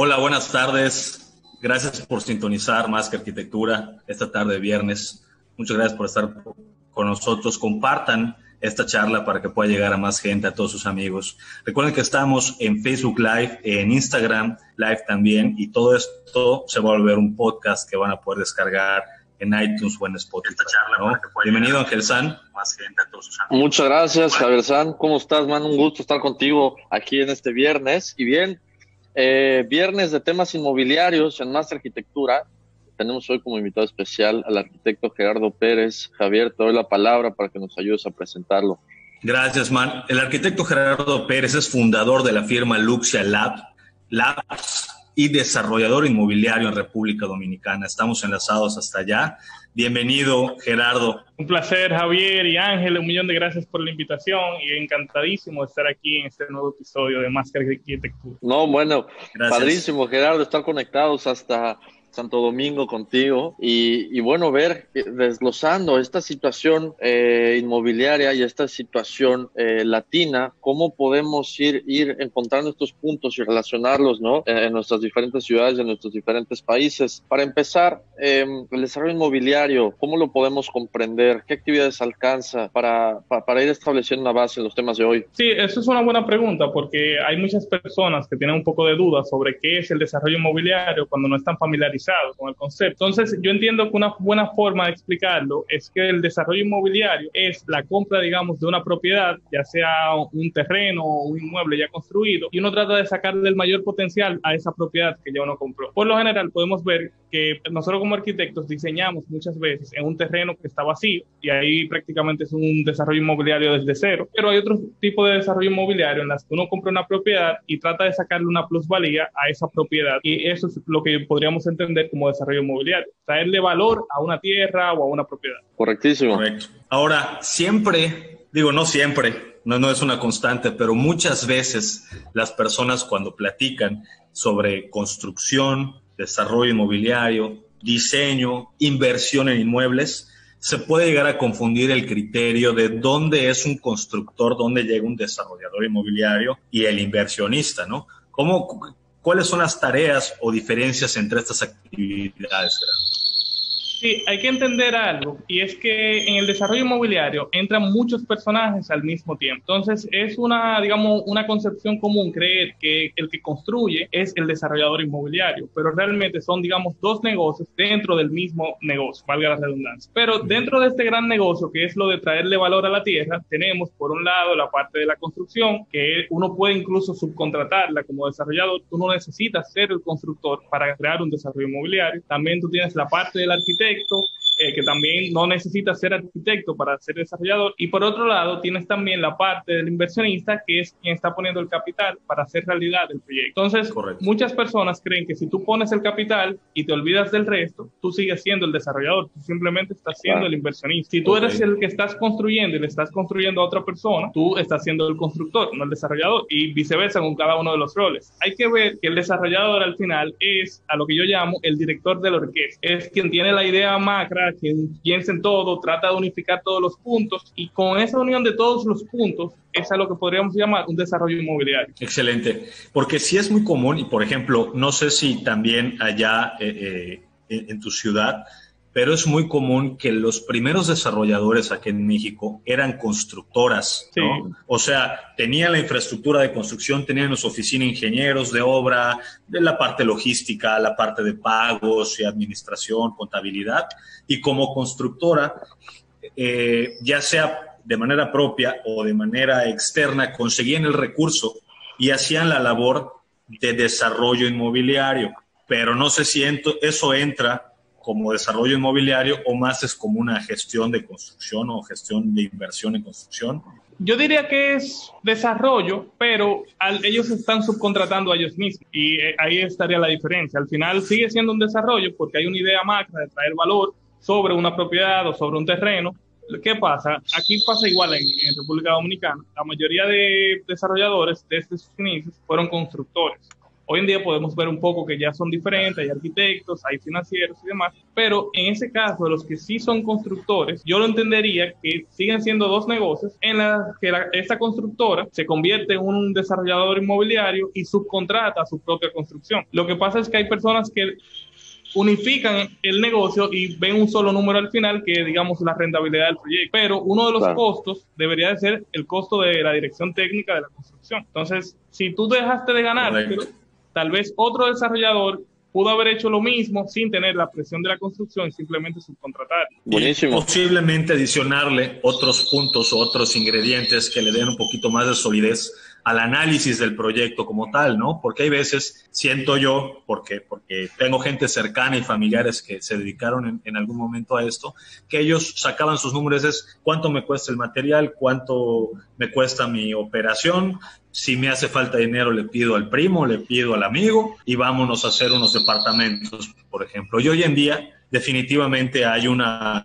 Hola, buenas tardes. Gracias por sintonizar Más que Arquitectura esta tarde de viernes. Muchas gracias por estar con nosotros. Compartan esta charla para que pueda llegar a más gente, a todos sus amigos. Recuerden que estamos en Facebook Live, en Instagram Live también, y todo esto se va a volver un podcast que van a poder descargar en iTunes o en Spotify. ¿no? Bienvenido, Ángel San. Más gente, a todos sus amigos. Muchas gracias, Javier San. ¿Cómo estás, man? Un gusto estar contigo aquí en este viernes. Y bien, eh, viernes de temas inmobiliarios en Más Arquitectura. Tenemos hoy como invitado especial al arquitecto Gerardo Pérez. Javier, te doy la palabra para que nos ayudes a presentarlo. Gracias, man. El arquitecto Gerardo Pérez es fundador de la firma Luxia Lab, Labs y desarrollador inmobiliario en República Dominicana. Estamos enlazados hasta allá. Bienvenido, Gerardo. Un placer, Javier y Ángel. Un millón de gracias por la invitación y encantadísimo de estar aquí en este nuevo episodio de Más que Arquitectura. No, bueno, Gracias. padrísimo, Gerardo, estar conectados hasta Santo Domingo contigo y, y bueno, ver, eh, desglosando esta situación eh, inmobiliaria y esta situación eh, latina, cómo podemos ir, ir encontrando estos puntos y relacionarlos, ¿no? Eh, en nuestras diferentes ciudades, en nuestros diferentes países. Para empezar, eh, el desarrollo inmobiliario, ¿cómo lo podemos comprender? ¿Qué actividades alcanza para, pa- para ir estableciendo una base en los temas de hoy? Sí, eso es una buena pregunta porque hay muchas personas que tienen un poco de dudas sobre qué es el desarrollo inmobiliario cuando no están familiarizados con el concepto. Entonces, yo entiendo que una buena forma de explicarlo es que el desarrollo inmobiliario es la compra, digamos, de una propiedad, ya sea un terreno o un inmueble ya construido, y uno trata de sacarle el mayor potencial a esa propiedad que ya uno compró. Por lo general, podemos ver que nosotros como arquitectos diseñamos muchas veces en un terreno que está vacío y ahí prácticamente es un desarrollo inmobiliario desde cero, pero hay otro tipo de desarrollo inmobiliario en las que uno compra una propiedad y trata de sacarle una plusvalía a esa propiedad y eso es lo que podríamos entender como desarrollo inmobiliario, traerle valor a una tierra o a una propiedad. Correctísimo. Correcto. Ahora, siempre, digo, no siempre, no, no es una constante, pero muchas veces las personas cuando platican sobre construcción, desarrollo inmobiliario, diseño, inversión en inmuebles, se puede llegar a confundir el criterio de dónde es un constructor, dónde llega un desarrollador inmobiliario y el inversionista, ¿no? ¿Cómo, ¿Cuáles son las tareas o diferencias entre estas actividades? Sí, hay que entender algo, y es que en el desarrollo inmobiliario entran muchos personajes al mismo tiempo. Entonces, es una, digamos, una concepción común creer que el que construye es el desarrollador inmobiliario, pero realmente son, digamos, dos negocios dentro del mismo negocio, valga la redundancia. Pero dentro de este gran negocio, que es lo de traerle valor a la tierra, tenemos por un lado la parte de la construcción, que uno puede incluso subcontratarla como desarrollador. Tú no necesitas ser el constructor para crear un desarrollo inmobiliario. También tú tienes la parte del arquitecto proyecto eh, que también no necesitas ser arquitecto para ser desarrollador. Y por otro lado, tienes también la parte del inversionista, que es quien está poniendo el capital para hacer realidad el proyecto. Entonces, Correcto. muchas personas creen que si tú pones el capital y te olvidas del resto, tú sigues siendo el desarrollador, tú simplemente estás siendo Claro. el inversionista. Si tú Ok. eres el que estás construyendo y le estás construyendo a otra persona, tú estás siendo el constructor, no el desarrollador, y viceversa con cada uno de los roles. Hay que ver que el desarrollador al final es a lo que yo llamo el director de la orquesta, es quien tiene la idea macra, quien piensa en todo, trata de unificar todos los puntos, y con esa unión de todos los puntos es a lo que podríamos llamar un desarrollo inmobiliario. Excelente, porque sí es muy común y por ejemplo, no sé si también allá eh, eh, en tu ciudad pero es muy común que los primeros desarrolladores aquí en México eran constructoras, ¿no? O sea, tenían la infraestructura de construcción, tenían su oficina ingenieros de obra, de la parte logística, la parte de pagos y administración, contabilidad, y como constructora, eh, ya sea de manera propia o de manera externa, conseguían el recurso y hacían la labor de desarrollo inmobiliario. Pero no sé si eso entra como desarrollo inmobiliario o más es como una gestión de construcción o gestión de inversión en construcción? Yo diría que es desarrollo, pero ellos están subcontratando a ellos mismos y eh, ahí estaría la diferencia. Al final sigue siendo un desarrollo porque hay una idea macro de traer valor sobre una propiedad o sobre un terreno. ¿Qué pasa? Aquí pasa igual en, en República Dominicana. La mayoría de desarrolladores desde sus inicios fueron constructores. Hoy en día podemos ver un poco que ya son diferentes, hay arquitectos, hay financieros y demás, pero en ese caso de los que sí son constructores, yo lo entendería que siguen siendo dos negocios en los que esta constructora se convierte en un desarrollador inmobiliario y subcontrata su propia construcción. Lo que pasa es que hay personas que unifican el negocio y ven un solo número al final que digamos la rentabilidad del proyecto. Pero uno de los costos debería de ser el costo de la dirección técnica de la construcción. Entonces, si tú dejaste de ganar, Tal vez otro desarrollador pudo haber hecho lo mismo sin tener la presión de la construcción y simplemente subcontratar. Buenísimo. posiblemente adicionarle otros puntos o otros ingredientes que le den un poquito más de solidez al análisis del proyecto como tal, ¿no? Porque hay veces, siento yo, porque, porque tengo gente cercana y familiares que se dedicaron en, algún momento a esto, que ellos sacaban sus números, es cuánto me cuesta el material, cuánto me cuesta mi operación, si me hace falta dinero, le pido al primo, le pido al amigo y vámonos a hacer unos departamentos, por ejemplo. Y hoy en día, definitivamente hay una,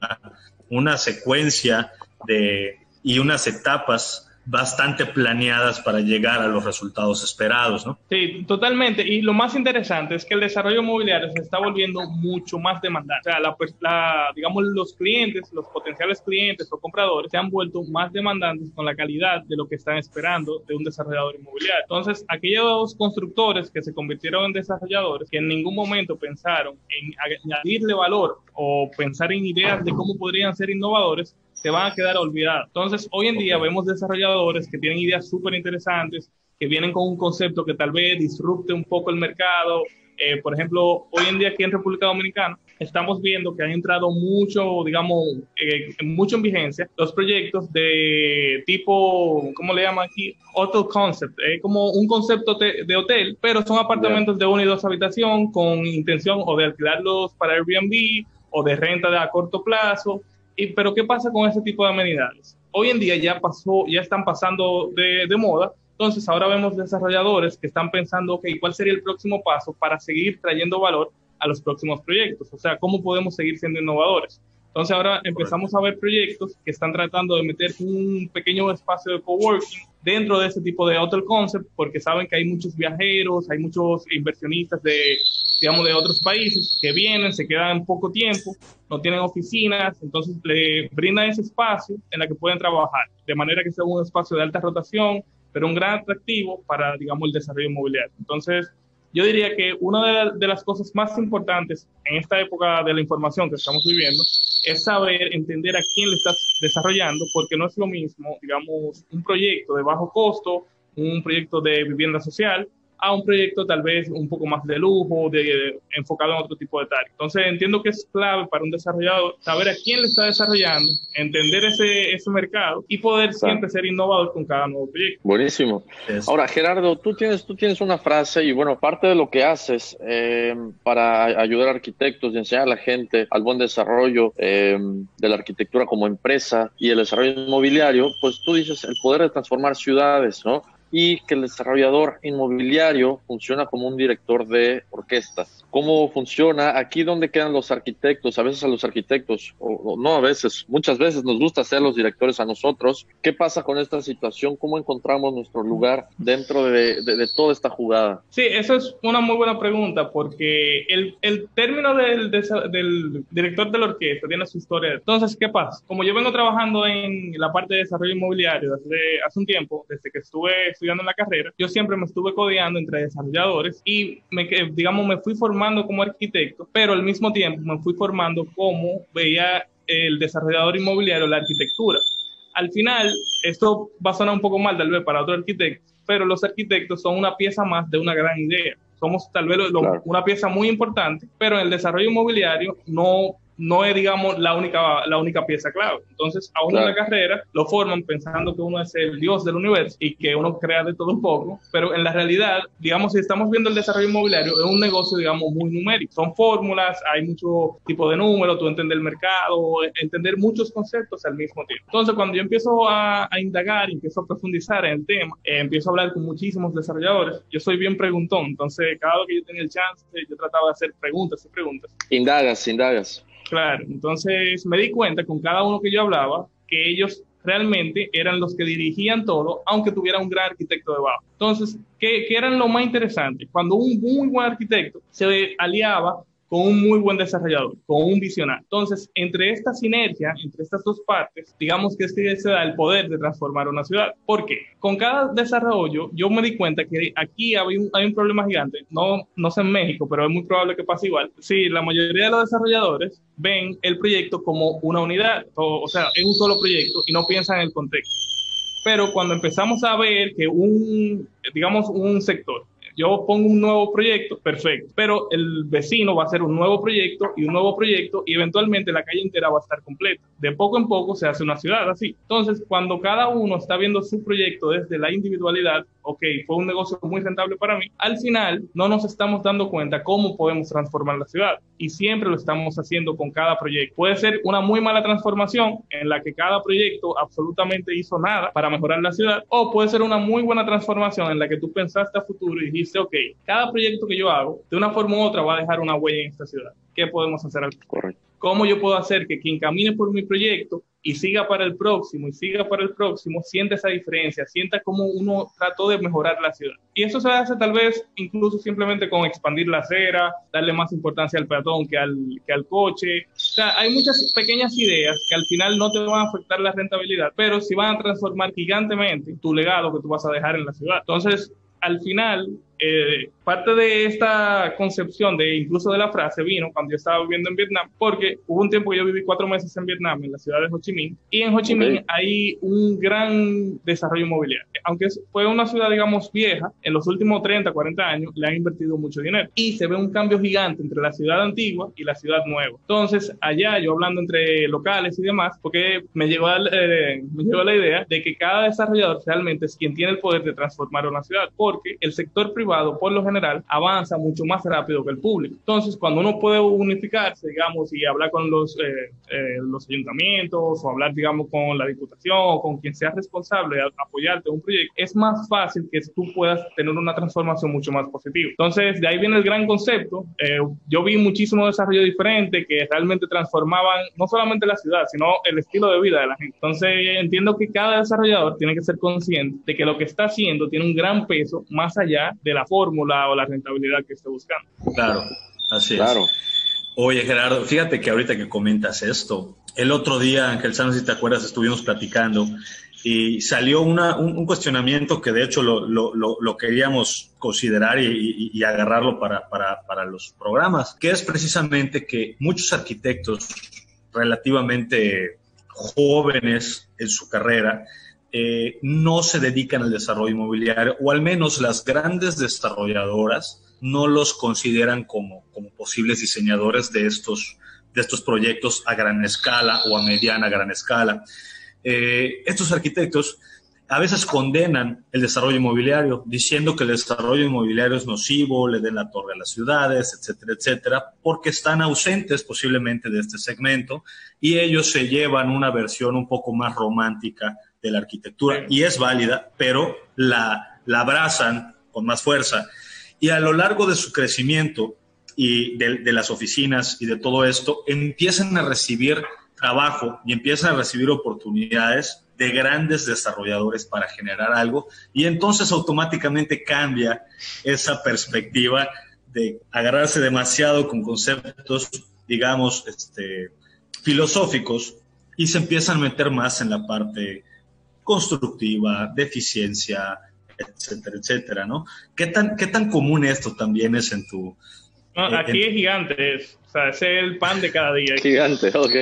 una secuencia de, y unas etapas bastante planeadas para llegar a los resultados esperados, ¿no? Sí, totalmente. Y lo más interesante es que el desarrollo inmobiliario se está volviendo mucho más demandante. O sea, la, pues, la, digamos, los clientes, los potenciales clientes o compradores se han vuelto más demandantes con la calidad de lo que están esperando de un desarrollador inmobiliario. Entonces, aquellos constructores que se convirtieron en desarrolladores, que en ningún momento pensaron en añadirle valor o pensar en ideas de cómo podrían ser innovadores, se van a quedar olvidados. Entonces, hoy en día vemos desarrolladores que tienen ideas súper interesantes, que vienen con un concepto que tal vez disrupte un poco el mercado. Eh, por ejemplo, hoy en día aquí en República Dominicana estamos viendo que han entrado mucho, digamos, eh, mucho en vigencia los proyectos de tipo, ¿cómo le llaman aquí? Hotel Concept, es como un concepto de hotel, pero son apartamentos de una y dos habitación con intención o de alquilarlos para Airbnb o de renta de a corto plazo y, pero ¿qué pasa con ese tipo de amenidades? Hoy en día ya pasó, ya están pasando de, de moda, entonces ahora vemos desarrolladores que están pensando, ok, ¿cuál sería el próximo paso para seguir trayendo valor a los próximos proyectos? O sea, ¿cómo podemos seguir siendo innovadores? Entonces ahora empezamos a ver proyectos que están tratando de meter un pequeño espacio de coworking dentro de ese tipo de hotel concept porque saben que hay muchos viajeros, hay muchos inversionistas de, digamos, de otros países que vienen, se quedan poco tiempo, no tienen oficinas, entonces le brindan ese espacio en el que pueden trabajar, de manera que sea un espacio de alta rotación, pero un gran atractivo para, digamos, el desarrollo inmobiliario. Entonces, yo diría que una de, las cosas más importantes en esta época de la información que estamos viviendo es saber entender a quién le estás desarrollando, porque no es lo mismo, digamos, un proyecto de bajo costo, un proyecto de vivienda social, a un proyecto tal vez un poco más de lujo, de, enfocado en otro tipo de tareas. Entonces entiendo que es clave para un desarrollador saber a quién le está desarrollando, entender ese, ese mercado y poder siempre ser innovador con cada nuevo proyecto. Buenísimo. Ahora, Gerardo, tú tienes, tú tienes una frase y bueno, parte de lo que haces eh, para ayudar a arquitectos y enseñar a la gente al buen desarrollo eh, de la arquitectura como empresa y el desarrollo inmobiliario, pues tú dices el poder de transformar ciudades, ¿no? Y que el desarrollador inmobiliario funciona como un director de orquesta. ¿Cómo funciona? Aquí donde quedan los arquitectos, a veces a los arquitectos, o, no a veces, muchas veces nos gusta ser los directores a nosotros. ¿Qué pasa con esta situación? ¿Cómo encontramos nuestro lugar dentro de, toda esta jugada? Sí, eso es una muy buena pregunta porque el, el término del, del director de la orquesta tiene su historia. Entonces, ¿qué pasa? Como yo vengo trabajando en la parte de desarrollo inmobiliario desde hace un tiempo, desde que estuve estudiando en la carrera, yo siempre me estuve codeando entre desarrolladores y, me, digamos, me fui formando como arquitecto, pero al mismo tiempo me fui formando como veía el desarrollador inmobiliario la arquitectura. Al final, esto va a sonar un poco mal tal vez para otro arquitecto, pero los arquitectos son una pieza más de una gran idea. Somos tal vez una pieza muy importante, pero en el desarrollo inmobiliario no no es, digamos, la única, la única pieza clave. Entonces, a uno en la carrera lo forman pensando que uno es el dios del universo y que uno crea de todo un poco, pero en la realidad, digamos, si estamos viendo el desarrollo inmobiliario, es un negocio, digamos, muy numérico. Son fórmulas, hay mucho tipo de números, tú entender el mercado, entender muchos conceptos al mismo tiempo. Entonces, cuando yo empiezo a, a indagar, empiezo a profundizar en el tema, eh, empiezo a hablar con muchísimos desarrolladores, yo soy bien preguntón, entonces cada vez que yo tenía el chance, yo trataba de hacer preguntas y preguntas. Indagas, indagas. Claro, entonces me di cuenta con cada uno que yo hablaba que ellos realmente eran los que dirigían todo, aunque tuviera un gran arquitecto debajo. Entonces, ¿qué, qué eran lo más interesante? Cuando un muy buen arquitecto se aliaba con un muy buen desarrollador, con un visionario. Entonces, entre esta sinergia, entre estas dos partes, digamos que es que se da el poder de transformar una ciudad. ¿Por qué? Con cada desarrollo, yo me di cuenta que aquí hay un, hay un problema gigante, no, no sé en México, pero es muy probable que pase igual. Sí, la mayoría de los desarrolladores ven el proyecto como una unidad, o, o sea, es un solo proyecto y no piensan en el contexto. Pero cuando empezamos a ver que un, digamos, un sector yo pongo un nuevo proyecto, perfecto, pero el vecino va a hacer un nuevo proyecto y un nuevo proyecto y eventualmente la calle entera va a estar completa. De poco en poco se hace una ciudad así. Entonces, cuando cada uno está viendo su proyecto desde la individualidad, ok, fue un negocio muy rentable para mí, al final no nos estamos dando cuenta cómo podemos transformar la ciudad y siempre lo estamos haciendo con cada proyecto. Puede ser una muy mala transformación en la que cada proyecto absolutamente hizo nada para mejorar la ciudad o puede ser una muy buena transformación en la que tú pensaste a futuro y dijiste, ok, cada proyecto que yo hago, de una forma u otra va a dejar una huella en esta ciudad. ¿Qué podemos hacer al Correcto. ¿Cómo yo puedo hacer que quien camine por mi proyecto y siga para el próximo y siga para el próximo, sienta esa diferencia, sienta cómo uno trató de mejorar la ciudad. Y eso se hace tal vez incluso simplemente con expandir la acera, darle más importancia al peatón que al, que al coche. O sea, hay muchas pequeñas ideas que al final no te van a afectar la rentabilidad, pero sí van a transformar gigantemente tu legado que tú vas a dejar en la ciudad. Entonces, al final, eh, parte de esta concepción de incluso de la frase vino cuando yo estaba viviendo en Vietnam, porque hubo un tiempo que yo viví cuatro meses en Vietnam, en la ciudad de Ho Chi Minh, y en Ho Chi Minh hay un gran desarrollo inmobiliario. Aunque fue una ciudad, digamos, vieja, en los últimos 30, 40 años le han invertido mucho dinero. Y se ve un cambio gigante entre la ciudad antigua y la ciudad nueva. Entonces, allá yo hablando entre locales y demás, porque me llegó, eh, me llegó la idea de que cada desarrollador realmente es quien tiene el poder de transformar una ciudad, porque el sector privado, por lo general, avanza mucho más rápido que el público. Entonces, cuando uno puede unificarse, digamos, y hablar con los, eh, eh, los ayuntamientos o hablar, digamos, con la diputación o con quien sea responsable de apoyarte en un proyecto, es más fácil que tú puedas tener una transformación mucho más positiva. Entonces, de ahí viene el gran concepto. Eh, yo vi muchísimo desarrollo diferente que realmente transformaban no solamente la ciudad, sino el estilo de vida de la gente. Entonces, entiendo que cada desarrollador tiene que ser consciente de que lo que está haciendo tiene un gran peso más allá de la fórmula o la rentabilidad que esté buscando. Claro, así claro. Oye, Gerardo, fíjate que ahorita que comentas esto, el otro día, Ángel Sánchez, si te acuerdas, estuvimos platicando y salió una, un, cuestionamiento que de hecho lo, lo, lo, queríamos considerar y, y, agarrarlo para, para, para, los programas, que es precisamente que muchos arquitectos relativamente jóvenes en su carrera eh, no se dedican al desarrollo inmobiliario, o al menos las grandes desarrolladoras no los consideran como, como posibles diseñadores de estos, de estos proyectos a gran escala o a mediana gran escala. Eh, estos arquitectos a veces condenan el desarrollo inmobiliario, diciendo que el desarrollo inmobiliario es nocivo, le den la torre a las ciudades, etcétera, etcétera, porque están ausentes posiblemente de este segmento y ellos se llevan una versión un poco más romántica de la arquitectura y es válida, pero la, la abrazan con más fuerza. Y a lo largo de su crecimiento y de, de, las oficinas y de todo esto, empiezan a recibir trabajo y empiezan a recibir oportunidades de grandes desarrolladores para generar algo y entonces automáticamente cambia esa perspectiva de agarrarse demasiado con conceptos, digamos, este, filosóficos y se empiezan a meter más en la parte constructiva, de eficiencia, etcétera, etcétera, ¿no? ¿Qué tan, qué tan común esto también es en tu... aquí es gigante, es, o sea, es el pan de cada día. Gigante, ok.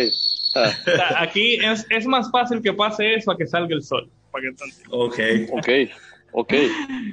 Ah. aquí es, es, más fácil que pase eso a que salga el sol. Para que ok. Ok.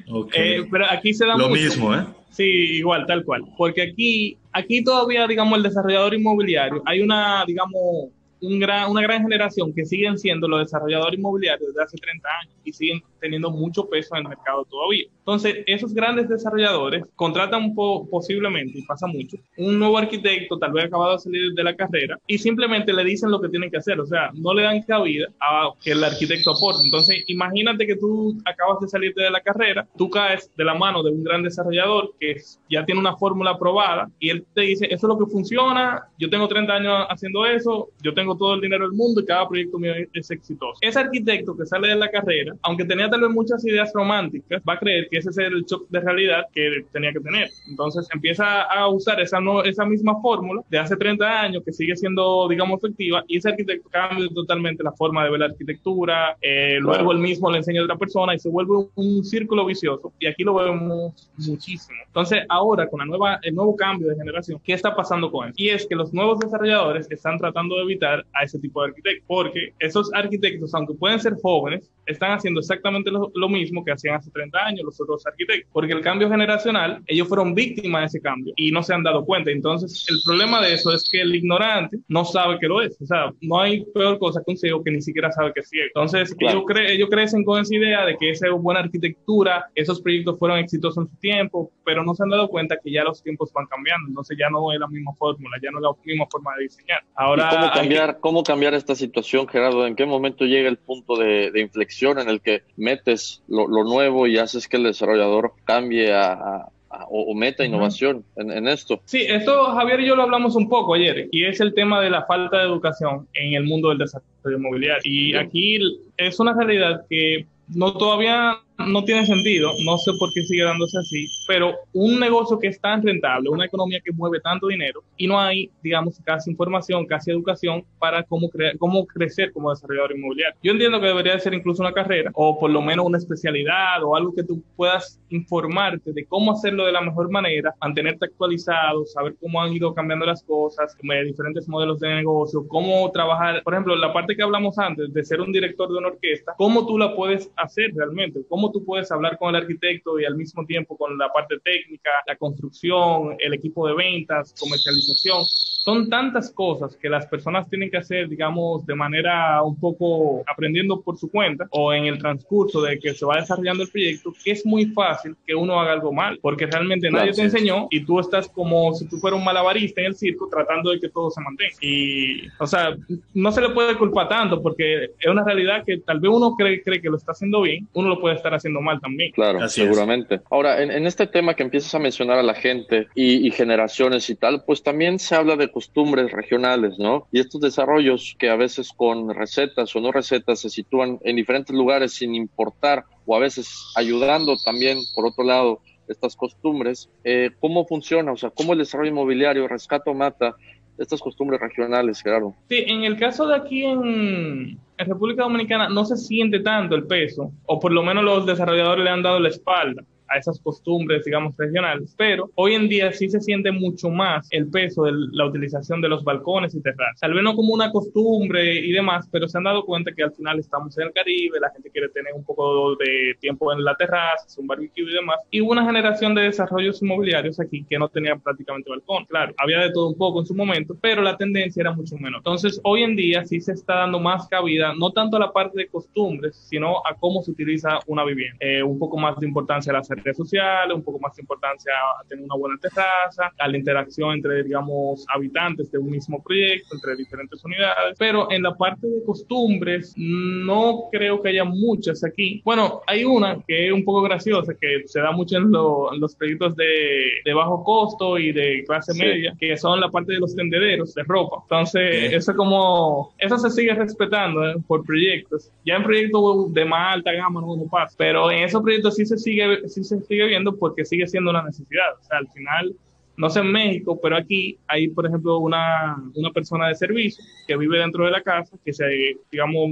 Ok. Eh, pero aquí se da Lo mismo, ¿eh? Sí, igual, tal cual. Porque aquí, aquí todavía, digamos, el desarrollador inmobiliario, hay una, digamos, un gran, una gran generación que siguen siendo los desarrolladores inmobiliarios desde hace 30 años y siguen teniendo mucho peso en el mercado todavía. Entonces, esos grandes desarrolladores contratan posiblemente, y pasa mucho, un nuevo arquitecto, tal vez acabado de salir de la carrera, y simplemente le dicen lo que tienen que hacer. O sea, no le dan cabida a que el arquitecto aporte. Entonces, imagínate que tú acabas de salir de la carrera, tú caes de la mano de un gran desarrollador que ya tiene una fórmula aprobada y él te dice, eso es lo que funciona, yo tengo 30 años haciendo eso, yo tengo todo el dinero del mundo y cada proyecto mío es exitoso. Ese arquitecto que sale de la carrera, aunque tenía tal vez muchas ideas románticas, va a creer que ese es el shock de realidad que tenía que tener. Entonces empieza a usar esa, no, esa misma fórmula de hace 30 años que sigue siendo, digamos, efectiva y ese arquitecto cambia totalmente la forma de ver la arquitectura, eh, luego él mismo le enseña a otra persona y se vuelve un, círculo vicioso y aquí lo vemos muchísimo. Entonces ahora con la nueva, el nuevo cambio de generación, ¿qué está pasando con eso? Y es que los nuevos desarrolladores están tratando de evitar a ese tipo de arquitectos porque esos arquitectos, aunque pueden ser jóvenes, están haciendo exactamente lo, mismo que hacían hace 30 años los otros arquitectos, porque el cambio generacional, ellos fueron víctimas de ese cambio y no se han dado cuenta. Entonces, el problema de eso es que el ignorante no sabe que lo es. O sea, no hay peor cosa que un ciego que ni siquiera sabe que es ciego. Entonces, ellos, cre ellos crecen con esa idea de que esa es buena arquitectura, esos proyectos fueron exitosos en su tiempo, pero no se han dado cuenta que ya los tiempos van cambiando. Entonces, ya no es la misma fórmula, ya no es la misma forma de diseñar. Ahora, cómo cambiar, cómo cambiar esta situación, Gerardo? ¿En qué momento llega el punto de, de inflexión? en el que metes lo, nuevo y haces que el desarrollador cambie a, o, meta innovación en, esto. Sí, esto Javier y yo lo hablamos un poco ayer, y es el tema de la falta de educación en el mundo del desarrollo inmobiliario. Y aquí es una realidad que no todavía no tiene sentido, no sé por qué sigue dándose así, pero un negocio que es tan rentable, una economía que mueve tanto dinero y no hay, digamos, casi información, casi educación para cómo, cómo crecer como desarrollador inmobiliario. Yo entiendo que debería ser incluso una carrera o por lo menos una especialidad o algo que tú puedas informarte de cómo hacerlo de la mejor manera, mantenerte actualizado, saber cómo han ido cambiando las cosas, diferentes modelos de negocio, cómo trabajar, por ejemplo, la parte que hablamos antes de ser un director de una orquesta, cómo tú la puedes hacer realmente, cómo tú puedes hablar con el arquitecto y al mismo tiempo con la parte técnica, la construcción, el equipo de ventas, comercialización. Son tantas cosas que las personas tienen que hacer, digamos, de manera un poco aprendiendo por su cuenta o en el transcurso de que se va desarrollando el proyecto, que es muy fácil que uno haga algo mal, porque realmente nadie te enseñó y tú estás como si tú fueras un malabarista en el circo tratando de que todo se mantenga. Y, o sea, no se le puede culpar tanto porque es una realidad que tal vez uno cree, cree que lo está haciendo bien, uno lo puede estar haciendo mal también. Claro, seguramente. Ahora, en, este tema que empiezas a mencionar a la gente y, generaciones y tal, pues también se habla de costumbres regionales, ¿no? Y estos desarrollos que a veces con recetas o no recetas se sitúan en diferentes lugares sin importar o a veces ayudando también, por otro lado, estas costumbres, eh, ¿cómo funciona? O sea, ¿cómo el desarrollo inmobiliario rescata o mata estas costumbres regionales, claro. Sí, en el caso de aquí en, en República Dominicana no se siente tanto el peso, o por lo menos los desarrolladores le han dado la espalda a esas costumbres, digamos, regionales, pero hoy en día sí se siente mucho más el peso de la utilización de los balcones y terrazas. Tal vez no como una costumbre y demás, pero se han dado cuenta que al final estamos en el Caribe, la gente quiere tener un poco de tiempo en la terraza, un barbecue y demás, y una generación de desarrollos inmobiliarios aquí que no tenían prácticamente balcón. Claro, había de todo un poco en su momento, pero la tendencia era mucho menos. Entonces, hoy en día sí se está dando más cabida, no tanto a la parte de costumbres, sino a cómo se utiliza una vivienda. Eh, un poco más de importancia a la redes sociales, un poco más de importancia a tener una buena terraza, a la interacción entre, digamos, habitantes de un mismo proyecto, entre diferentes unidades. Pero en la parte de costumbres, no creo que haya muchas aquí. Bueno, hay una que es un poco graciosa, que se da mucho en, los proyectos de, de, bajo costo y de clase media, que son la parte de los tendederos de ropa. Entonces, eso como, eso se sigue respetando ¿eh? por proyectos. Ya en proyectos de más alta gama no, no pasa, pero en esos proyectos sí se sigue, sí se sigue viendo porque sigue siendo una necesidad. O sea, al final No sé en México, pero aquí hay, por ejemplo, una, una persona de servicio que vive dentro de la casa, que se, digamos,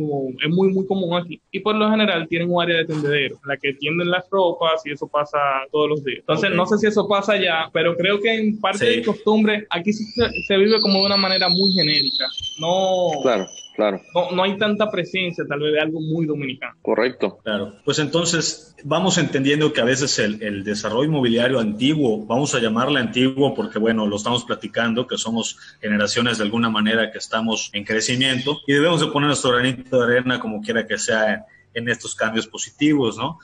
es muy, muy común aquí. Y por lo general tienen un área de tendedero, en la que tienden las ropas y eso pasa todos los días. Entonces, no sé si eso pasa allá, pero creo que en parte de costumbre, aquí sí se, se vive como de una manera muy genérica. No. Claro Claro. No, no, hay tanta presencia tal vez de algo muy dominicano. Correcto. Claro. Pues entonces vamos entendiendo que a veces el, el, desarrollo inmobiliario antiguo, vamos a llamarle antiguo porque bueno, lo estamos platicando, que somos generaciones de alguna manera que estamos en crecimiento y debemos de poner nuestro granito de arena como quiera que sea en estos cambios positivos, ¿no?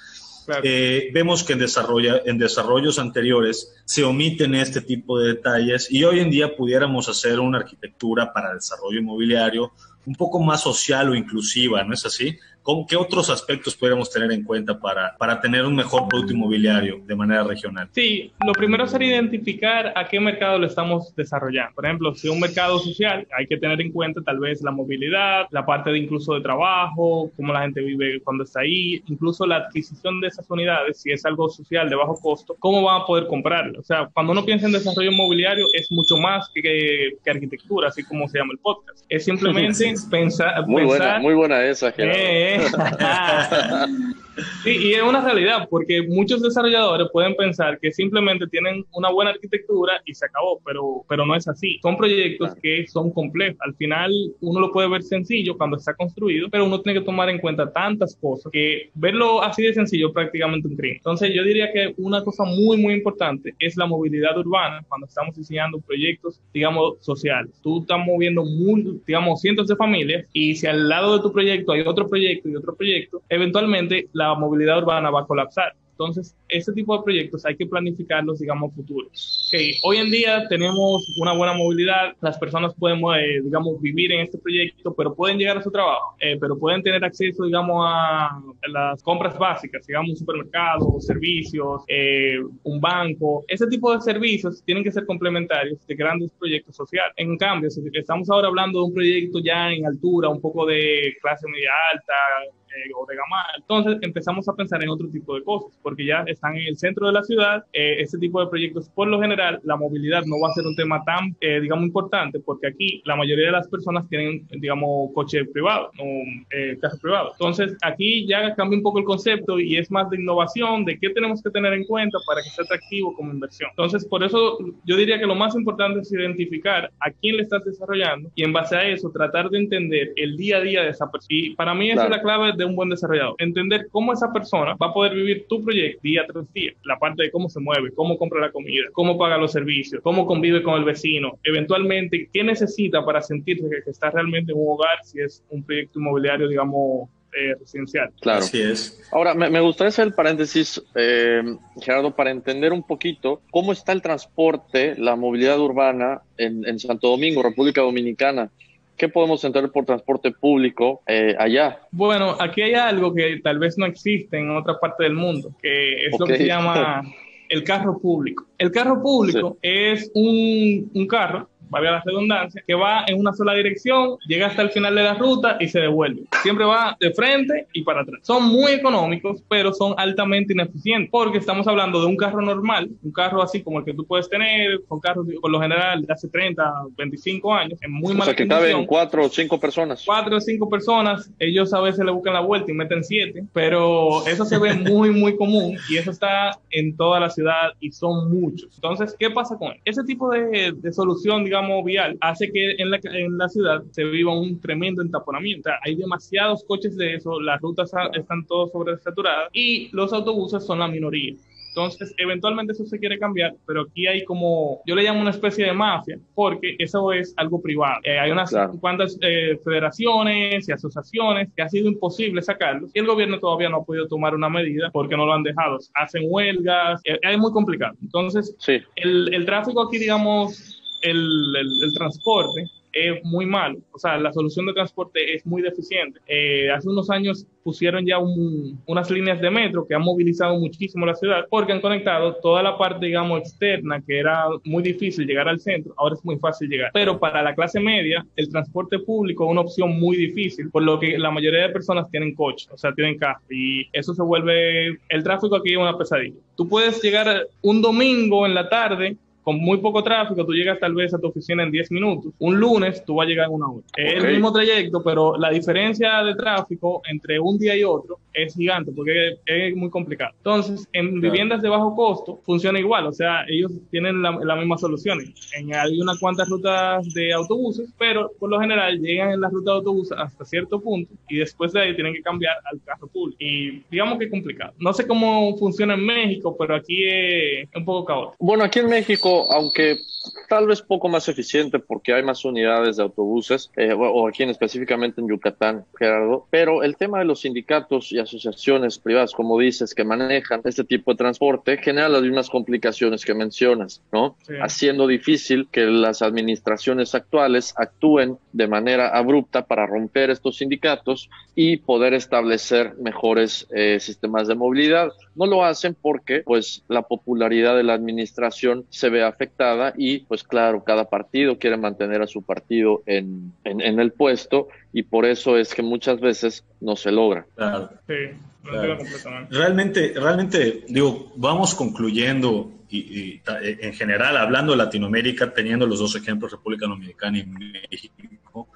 Eh, vemos que en, en desarrollos anteriores se omiten este tipo de detalles y hoy en día pudiéramos hacer una arquitectura para desarrollo inmobiliario un poco más social o inclusiva, ¿no es así? ¿Qué otros aspectos podríamos tener en cuenta para, para tener un mejor producto inmobiliario de manera regional? Sí, lo primero sería identificar a qué mercado lo estamos desarrollando. Por ejemplo, si es un mercado social, hay que tener en cuenta tal vez la movilidad, la parte de incluso de trabajo, cómo la gente vive cuando está ahí, incluso la adquisición de esas unidades, si es algo social de bajo costo, cómo van a poder comprarlo. O sea, cuando uno piensa en desarrollo inmobiliario es mucho más que, que, arquitectura, así como se llama el podcast. Es simplemente pensar... Muy buena, muy buena esa, Gerardo. Eh, ¿eh? Sí, y es una realidad, porque muchos desarrolladores pueden pensar que simplemente tienen una buena arquitectura y se acabó, pero, pero no es así. Son proyectos que son complejos. Al final uno lo puede ver sencillo cuando está construido, pero uno tiene que tomar en cuenta tantas cosas que verlo así de sencillo es prácticamente un crimen. Entonces yo diría que una cosa muy, muy importante es la movilidad urbana cuando estamos diseñando proyectos, digamos, sociales. Tú estás moviendo, muy, digamos, cientos de familias y si al lado de tu proyecto hay otro proyecto y otro proyecto, eventualmente la movilidad urbana va a colapsar. Entonces, este tipo de proyectos hay que planificarlos, digamos, futuros. Okay. Hoy en día tenemos una buena movilidad, las personas pueden, eh, digamos, vivir en este proyecto, pero pueden llegar a su trabajo, eh, pero pueden tener acceso, digamos, a las compras básicas, digamos, un supermercado, servicios, eh, un banco. Ese tipo de servicios tienen que ser complementarios de grandes proyectos sociales. En cambio, si estamos ahora hablando de un proyecto ya en altura, un poco de clase media alta, eh, o de gama. Entonces empezamos a pensar en otro tipo de cosas, porque ya están en el centro de la ciudad, eh, este tipo de proyectos, por lo general, la movilidad no va a ser un tema tan, eh, digamos, importante, porque aquí la mayoría de las personas tienen, digamos, coche privado, no eh, carro privado. Entonces aquí ya cambia un poco el concepto y es más de innovación, de qué tenemos que tener en cuenta para que sea atractivo como inversión. Entonces, por eso yo diría que lo más importante es identificar a quién le estás desarrollando y en base a eso tratar de entender el día a día de esa persona. Y para mí esa es la clave de un buen desarrollador. Entender cómo esa persona va a poder vivir tu proyecto día tras día. La parte de cómo se mueve, cómo compra la comida, cómo paga los servicios, cómo convive con el vecino, eventualmente qué necesita para sentirse que, está realmente en un hogar si es un proyecto inmobiliario, digamos, eh, residencial. Claro. Así es. Ahora, me, gustaría hacer el paréntesis, eh, Gerardo, para entender un poquito cómo está el transporte, la movilidad urbana en, en Santo Domingo, República Dominicana. ¿Qué podemos entender por transporte público eh, allá? Bueno, aquí hay algo que tal vez no existe en otra parte del mundo, que es lo que se llama el carro público. El carro público es un, un carro valga la redundancia, que va en una sola dirección, llega hasta el final de la ruta y se devuelve. Siempre va de frente y para atrás. Son muy económicos, pero son altamente ineficientes, porque estamos hablando de un carro normal, un carro así como el que tú puedes tener, son carros por lo general de hace 30, 25 años, en muy mala O sea, que caben cuatro o cinco personas. Cuatro o cinco personas, ellos a veces le buscan la vuelta y meten siete, pero eso se ve muy, muy común y eso está en toda la ciudad y son muchos. Entonces, ¿qué pasa con él? Ese tipo de, de solución, digamos, vial hace que en la, en la ciudad se viva un tremendo entaponamiento. hay demasiados coches de eso, las rutas están todas sobresaturadas y los autobuses son la minoría. Entonces, eventualmente eso se quiere cambiar, pero aquí hay como, yo le llamo una especie de mafia, porque eso es algo privado. Eh, hay unas cuantas eh, federaciones y asociaciones que ha sido imposible sacarlos y el gobierno todavía no ha podido tomar una medida porque no lo han dejado. Hacen huelgas, eh, es muy complicado. Entonces, el, el tráfico aquí, digamos, el, el, transporte es muy malo, o sea, la solución de transporte es muy deficiente. Eh, hace unos años pusieron ya unas líneas de metro que han movilizado muchísimo la ciudad porque han conectado toda la parte, digamos, externa que era muy difícil llegar al centro, ahora es muy fácil llegar. Pero para la clase media, el transporte público es una opción muy difícil, por lo que la mayoría de personas tienen coche, o sea, tienen carro y eso se vuelve, el tráfico aquí es una pesadilla. Tú puedes llegar un domingo en la tarde con muy poco tráfico, tú llegas tal vez a tu oficina en 10 minutos. Un lunes, tú vas a llegar en una hora. Es el mismo trayecto, pero la diferencia de tráfico entre un día y otro es gigante porque es muy complicado. Entonces, en viviendas de bajo costo funciona igual, o sea, ellos tienen las la mismas soluciones. En, hay unas cuantas rutas de autobuses, pero por lo general llegan en la ruta de autobuses hasta cierto punto y después de ahí tienen que cambiar al carro público. Y digamos que es complicado. No sé cómo funciona en México, pero aquí es un poco caótico. Bueno, aquí en México, aunque tal vez poco más eficiente porque hay más unidades de autobuses, eh, o aquí en, específicamente en Yucatán, Gerardo, pero el tema de los sindicatos y asociaciones privadas, como dices, que manejan este tipo de transporte, genera las mismas complicaciones que mencionas, ¿no? Haciendo difícil que las administraciones actuales actúen de manera abrupta para romper estos sindicatos y poder establecer mejores eh, sistemas de movilidad. No lo hacen porque, pues, la popularidad de la administración se ve afectada y pues claro, cada partido quiere mantener a su partido en, en, el puesto y por eso es que muchas veces no se logra. Claro. Sí, Realmente, realmente, digo, vamos concluyendo y, en general, hablando de Latinoamérica, teniendo los dos ejemplos, República Dominicana y México,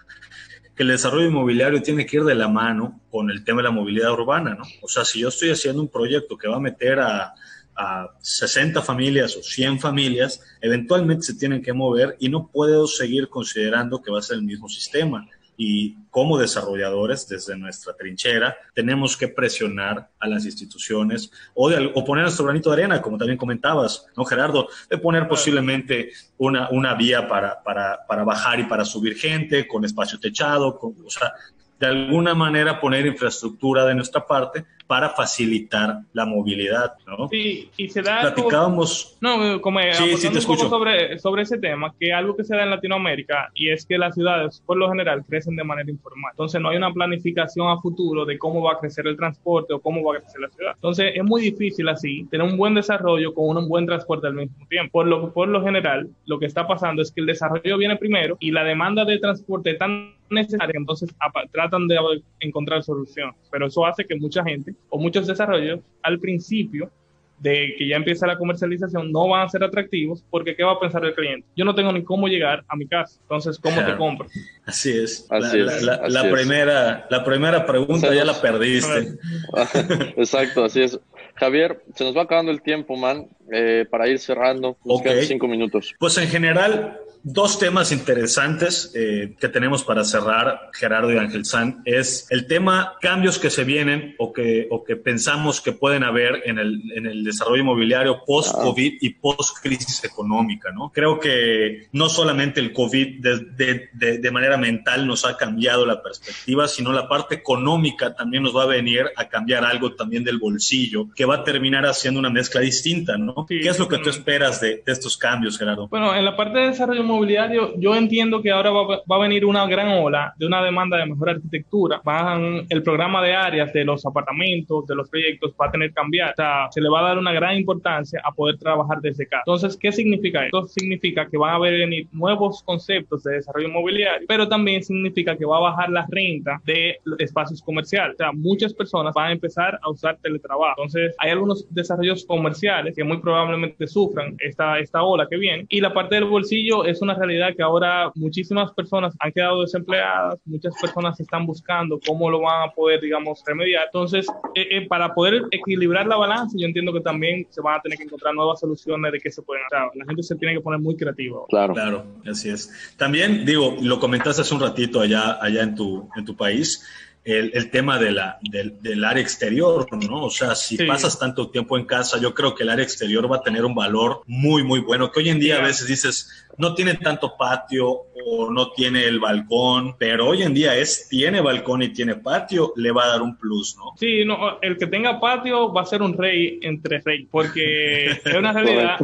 que el desarrollo inmobiliario tiene que ir de la mano con el tema de la movilidad urbana, ¿no? O sea, si yo estoy haciendo un proyecto que va a meter a a 60 familias o 100 familias, eventualmente se tienen que mover y no puedo seguir considerando que va a ser el mismo sistema. Y como desarrolladores, desde nuestra trinchera, tenemos que presionar a las instituciones o, de, o poner nuestro granito de arena, como también comentabas, ¿no, Gerardo? De poner posiblemente una, una vía para, para, para bajar y para subir gente, con espacio techado, con, o sea, de alguna manera poner infraestructura de nuestra parte para facilitar la movilidad, ¿no? Sí, y se da... Platicábamos... no, como sí, sí, te escucho. sobre, sobre ese tema, que algo que se da en Latinoamérica y es que las ciudades, por lo general, crecen de manera informal. Entonces, no hay una planificación a futuro de cómo va a crecer el transporte o cómo va a crecer la ciudad. Entonces, es muy difícil así tener un buen desarrollo con un buen transporte al mismo tiempo. Por lo, por lo general, lo que está pasando es que el desarrollo viene primero y la demanda de transporte tan necesaria, entonces tratan de encontrar soluciones. Pero eso hace que mucha gente o muchos desarrollos al principio de que ya empieza la comercialización no van a ser atractivos porque ¿qué va a pensar el cliente? Yo no tengo ni cómo llegar a mi casa, entonces ¿cómo te compro? Así es. la, primera, la primera pregunta ya la perdiste. Exacto, así es. Javier, se nos va acabando el tiempo, man, eh, para ir cerrando. Nos quedan cinco minutos. Pues en general, Dos temas interesantes eh, que tenemos para cerrar, Gerardo y Ángel San, es el tema cambios que se vienen o que, o que pensamos que pueden haber en el, en el desarrollo inmobiliario post-COVID y post-crisis económica, ¿no? Creo que no solamente el COVID de, de, de, manera mental nos ha cambiado la perspectiva, sino la parte económica también nos va a venir a cambiar algo también del bolsillo, que va a terminar haciendo una mezcla distinta, ¿no? ¿Qué es lo que tú esperas de, de estos cambios, Gerardo? Bueno, en la parte de desarrollo inmobiliario, yo entiendo que ahora va, a venir una gran ola de una demanda de mejor arquitectura. Van, el programa de áreas de los apartamentos, de los proyectos, va a tener que cambiar. O sea, se le va a dar una gran importancia a poder trabajar desde casa. Entonces, ¿qué significa esto? Significa que van a venir nuevos conceptos de desarrollo inmobiliario, pero también significa que va a bajar la renta de espacios comerciales. O sea, muchas personas van a empezar a usar teletrabajo. Entonces, hay algunos desarrollos comerciales que muy probablemente sufran esta, esta ola que viene. Y la parte del bolsillo es una realidad que ahora muchísimas personas han quedado desempleadas, muchas personas están buscando cómo lo van a poder, digamos, remediar. Entonces, eh, eh, para poder equilibrar la balanza, yo entiendo que también se van a tener que encontrar nuevas soluciones de qué se pueden hacer. La gente se tiene que poner muy creativa. Claro. Claro, así es. También, digo, lo comentaste hace un ratito allá, allá en, tu, en tu país el, tema de la, del, del, área exterior, ¿no? O sea, si pasas tanto tiempo en casa, yo creo que el área exterior va a tener un valor muy, muy bueno, que hoy en día a veces dices, no tiene tanto patio o no tiene el balcón, pero hoy en día es, tiene balcón y tiene patio, le va a dar un plus, ¿no? Sí, no, el que tenga patio va a ser un rey entre rey, porque es una realidad.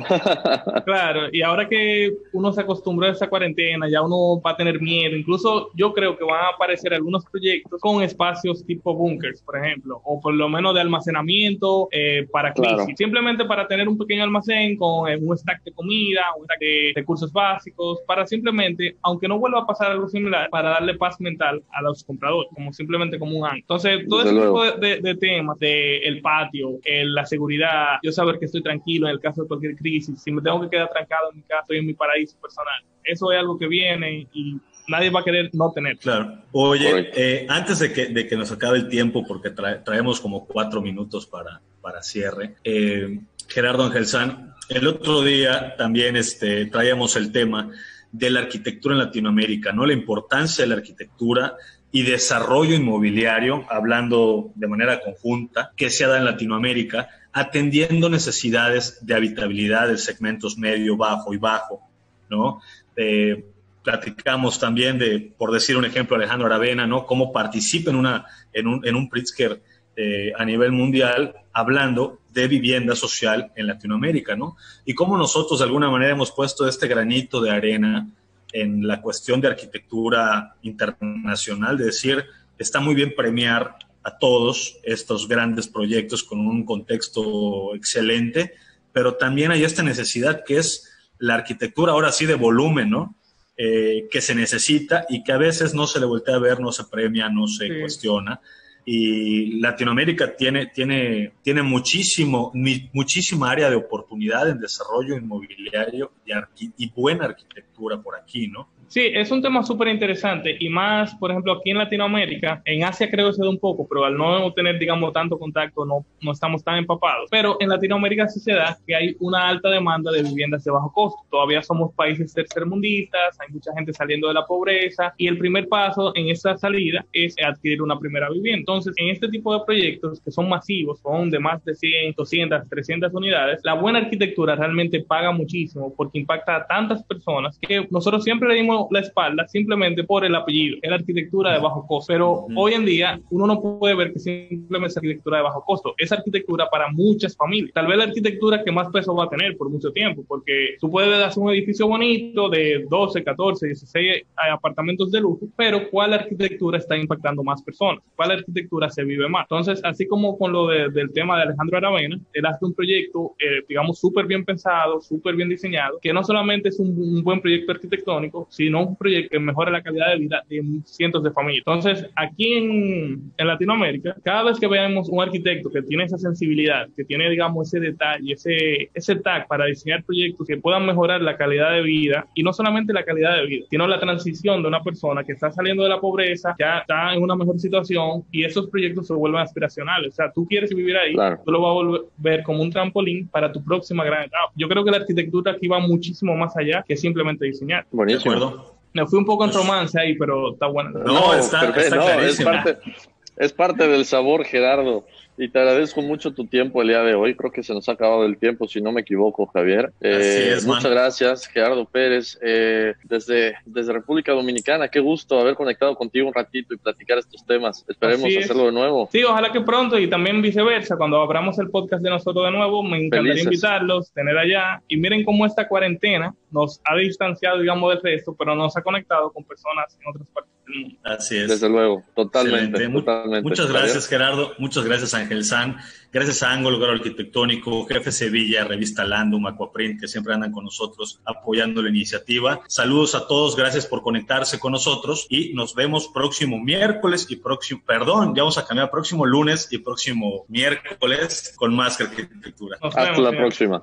claro, y ahora que uno se acostumbró a esa cuarentena, ya uno va a tener miedo, incluso yo creo que van a aparecer algunos proyectos con espacios tipo bunkers, por ejemplo, o por lo menos de almacenamiento eh, para crisis, simplemente para tener un pequeño almacén con eh, un stack de comida, un stack de recursos básicos básicos para simplemente, aunque no vuelva a pasar algo similar, para darle paz mental a los compradores, como simplemente como un año. Entonces, todo ese tipo de, temas, de el patio, la seguridad, yo saber que estoy tranquilo en el caso de cualquier crisis, si me tengo que quedar trancado en mi casa, estoy en mi paraíso personal. Eso es algo que viene y nadie va a querer no tener. Claro. Oye, eh, antes de que, de que, nos acabe el tiempo, porque traemos como cuatro minutos para, para cierre, eh, Gerardo Angelsan, el otro día también este, traíamos el tema de la arquitectura en Latinoamérica, ¿no? La importancia de la arquitectura y desarrollo inmobiliario, hablando de manera conjunta, que se ha dado en Latinoamérica, atendiendo necesidades de habitabilidad de segmentos medio, bajo y bajo, ¿no? Eh, platicamos también de, por decir un ejemplo, Alejandro Aravena, ¿no? Cómo participa en, una, en, un, en un Pritzker eh, a nivel mundial hablando de vivienda social en Latinoamérica, ¿no? Y cómo nosotros de alguna manera hemos puesto este granito de arena en la cuestión de arquitectura internacional, de decir, está muy bien premiar a todos estos grandes proyectos con un contexto excelente, pero también hay esta necesidad que es la arquitectura ahora sí de volumen, ¿no? Eh, que se necesita y que a veces no se le voltea a ver, no se premia, no se cuestiona. Y Latinoamérica tiene, tiene, tiene muchísimo, muchísima área de oportunidad en desarrollo inmobiliario y, y buena arquitectura por aquí, ¿no? Sí, es un tema súper interesante y más, por ejemplo, aquí en Latinoamérica, en Asia creo que se da un poco, pero al no tener, digamos, tanto contacto, no, no estamos tan empapados. Pero en Latinoamérica sí se da que hay una alta demanda de viviendas de bajo costo. Todavía somos países tercermundistas, hay mucha gente saliendo de la pobreza y el primer paso en esa salida es adquirir una primera vivienda. Entonces, en este tipo de proyectos que son masivos, son de más de 100, 200, 300 unidades, la buena arquitectura realmente paga muchísimo porque impacta a tantas personas que nosotros siempre le dimos la espalda simplemente por el apellido, es la arquitectura de bajo costo. Pero hoy en día uno no puede ver que simplemente es arquitectura de bajo costo, es arquitectura para muchas familias. Tal vez la arquitectura que más peso va a tener por mucho tiempo, porque tú puedes hacer un edificio bonito de 12, 14, 16 apartamentos de lujo, pero ¿cuál arquitectura está impactando más personas? ¿Cuál arquitectura se vive más? Entonces, así como con lo del tema de Alejandro Aravena, él hace un proyecto, eh, digamos, súper bien pensado, súper bien diseñado, que no solamente es un buen proyecto arquitectónico, sino un proyecto que mejore la calidad de vida de cientos de familias. Entonces, aquí en, en Latinoamérica, cada vez que veamos un arquitecto que tiene esa sensibilidad, que tiene, digamos, ese detalle, ese, ese tag para diseñar proyectos que puedan mejorar la calidad de vida, y no solamente la calidad de vida, sino la transición de una persona que está saliendo de la pobreza, ya está en una mejor situación, y esos proyectos se vuelven aspiracionales. O sea, tú quieres vivir ahí, tú lo vas a ver como un trampolín para tu próxima gran etapa. Yo creo que la arquitectura aquí va muchísimo más allá que simplemente diseñar. Buenísimo. Me fui un poco en pues romance ahí, pero está bueno. No, está, está es, parte, es parte del sabor, Gerardo. Y te agradezco mucho tu tiempo el día de hoy. Creo que se nos ha acabado el tiempo, si no me equivoco, Javier. Eh, muchas gracias, Gerardo Pérez, eh, desde, desde República Dominicana. Qué gusto haber conectado contigo un ratito y platicar estos temas. Esperemos hacerlo de nuevo. Sí, ojalá que pronto y también viceversa. Cuando abramos el podcast de nosotros de nuevo, me encantaría invitarlos, tener allá. Y miren cómo esta cuarentena nos ha distanciado, digamos, del resto, pero nos ha conectado con personas en otras partes Así es. Desde luego, totalmente. Muchas gracias, Gerardo. Muchas gracias, Ángel San. Gracias a Ángulo Arquitectónico, Jefe Sevilla, Revista Landum, Aquaprint, que siempre andan con nosotros apoyando la iniciativa. Saludos a todos, gracias por conectarse con nosotros y nos vemos próximo miércoles y próximo, perdón, ya vamos a cambiar próximo lunes y próximo miércoles con más arquitectura. Hasta la próxima.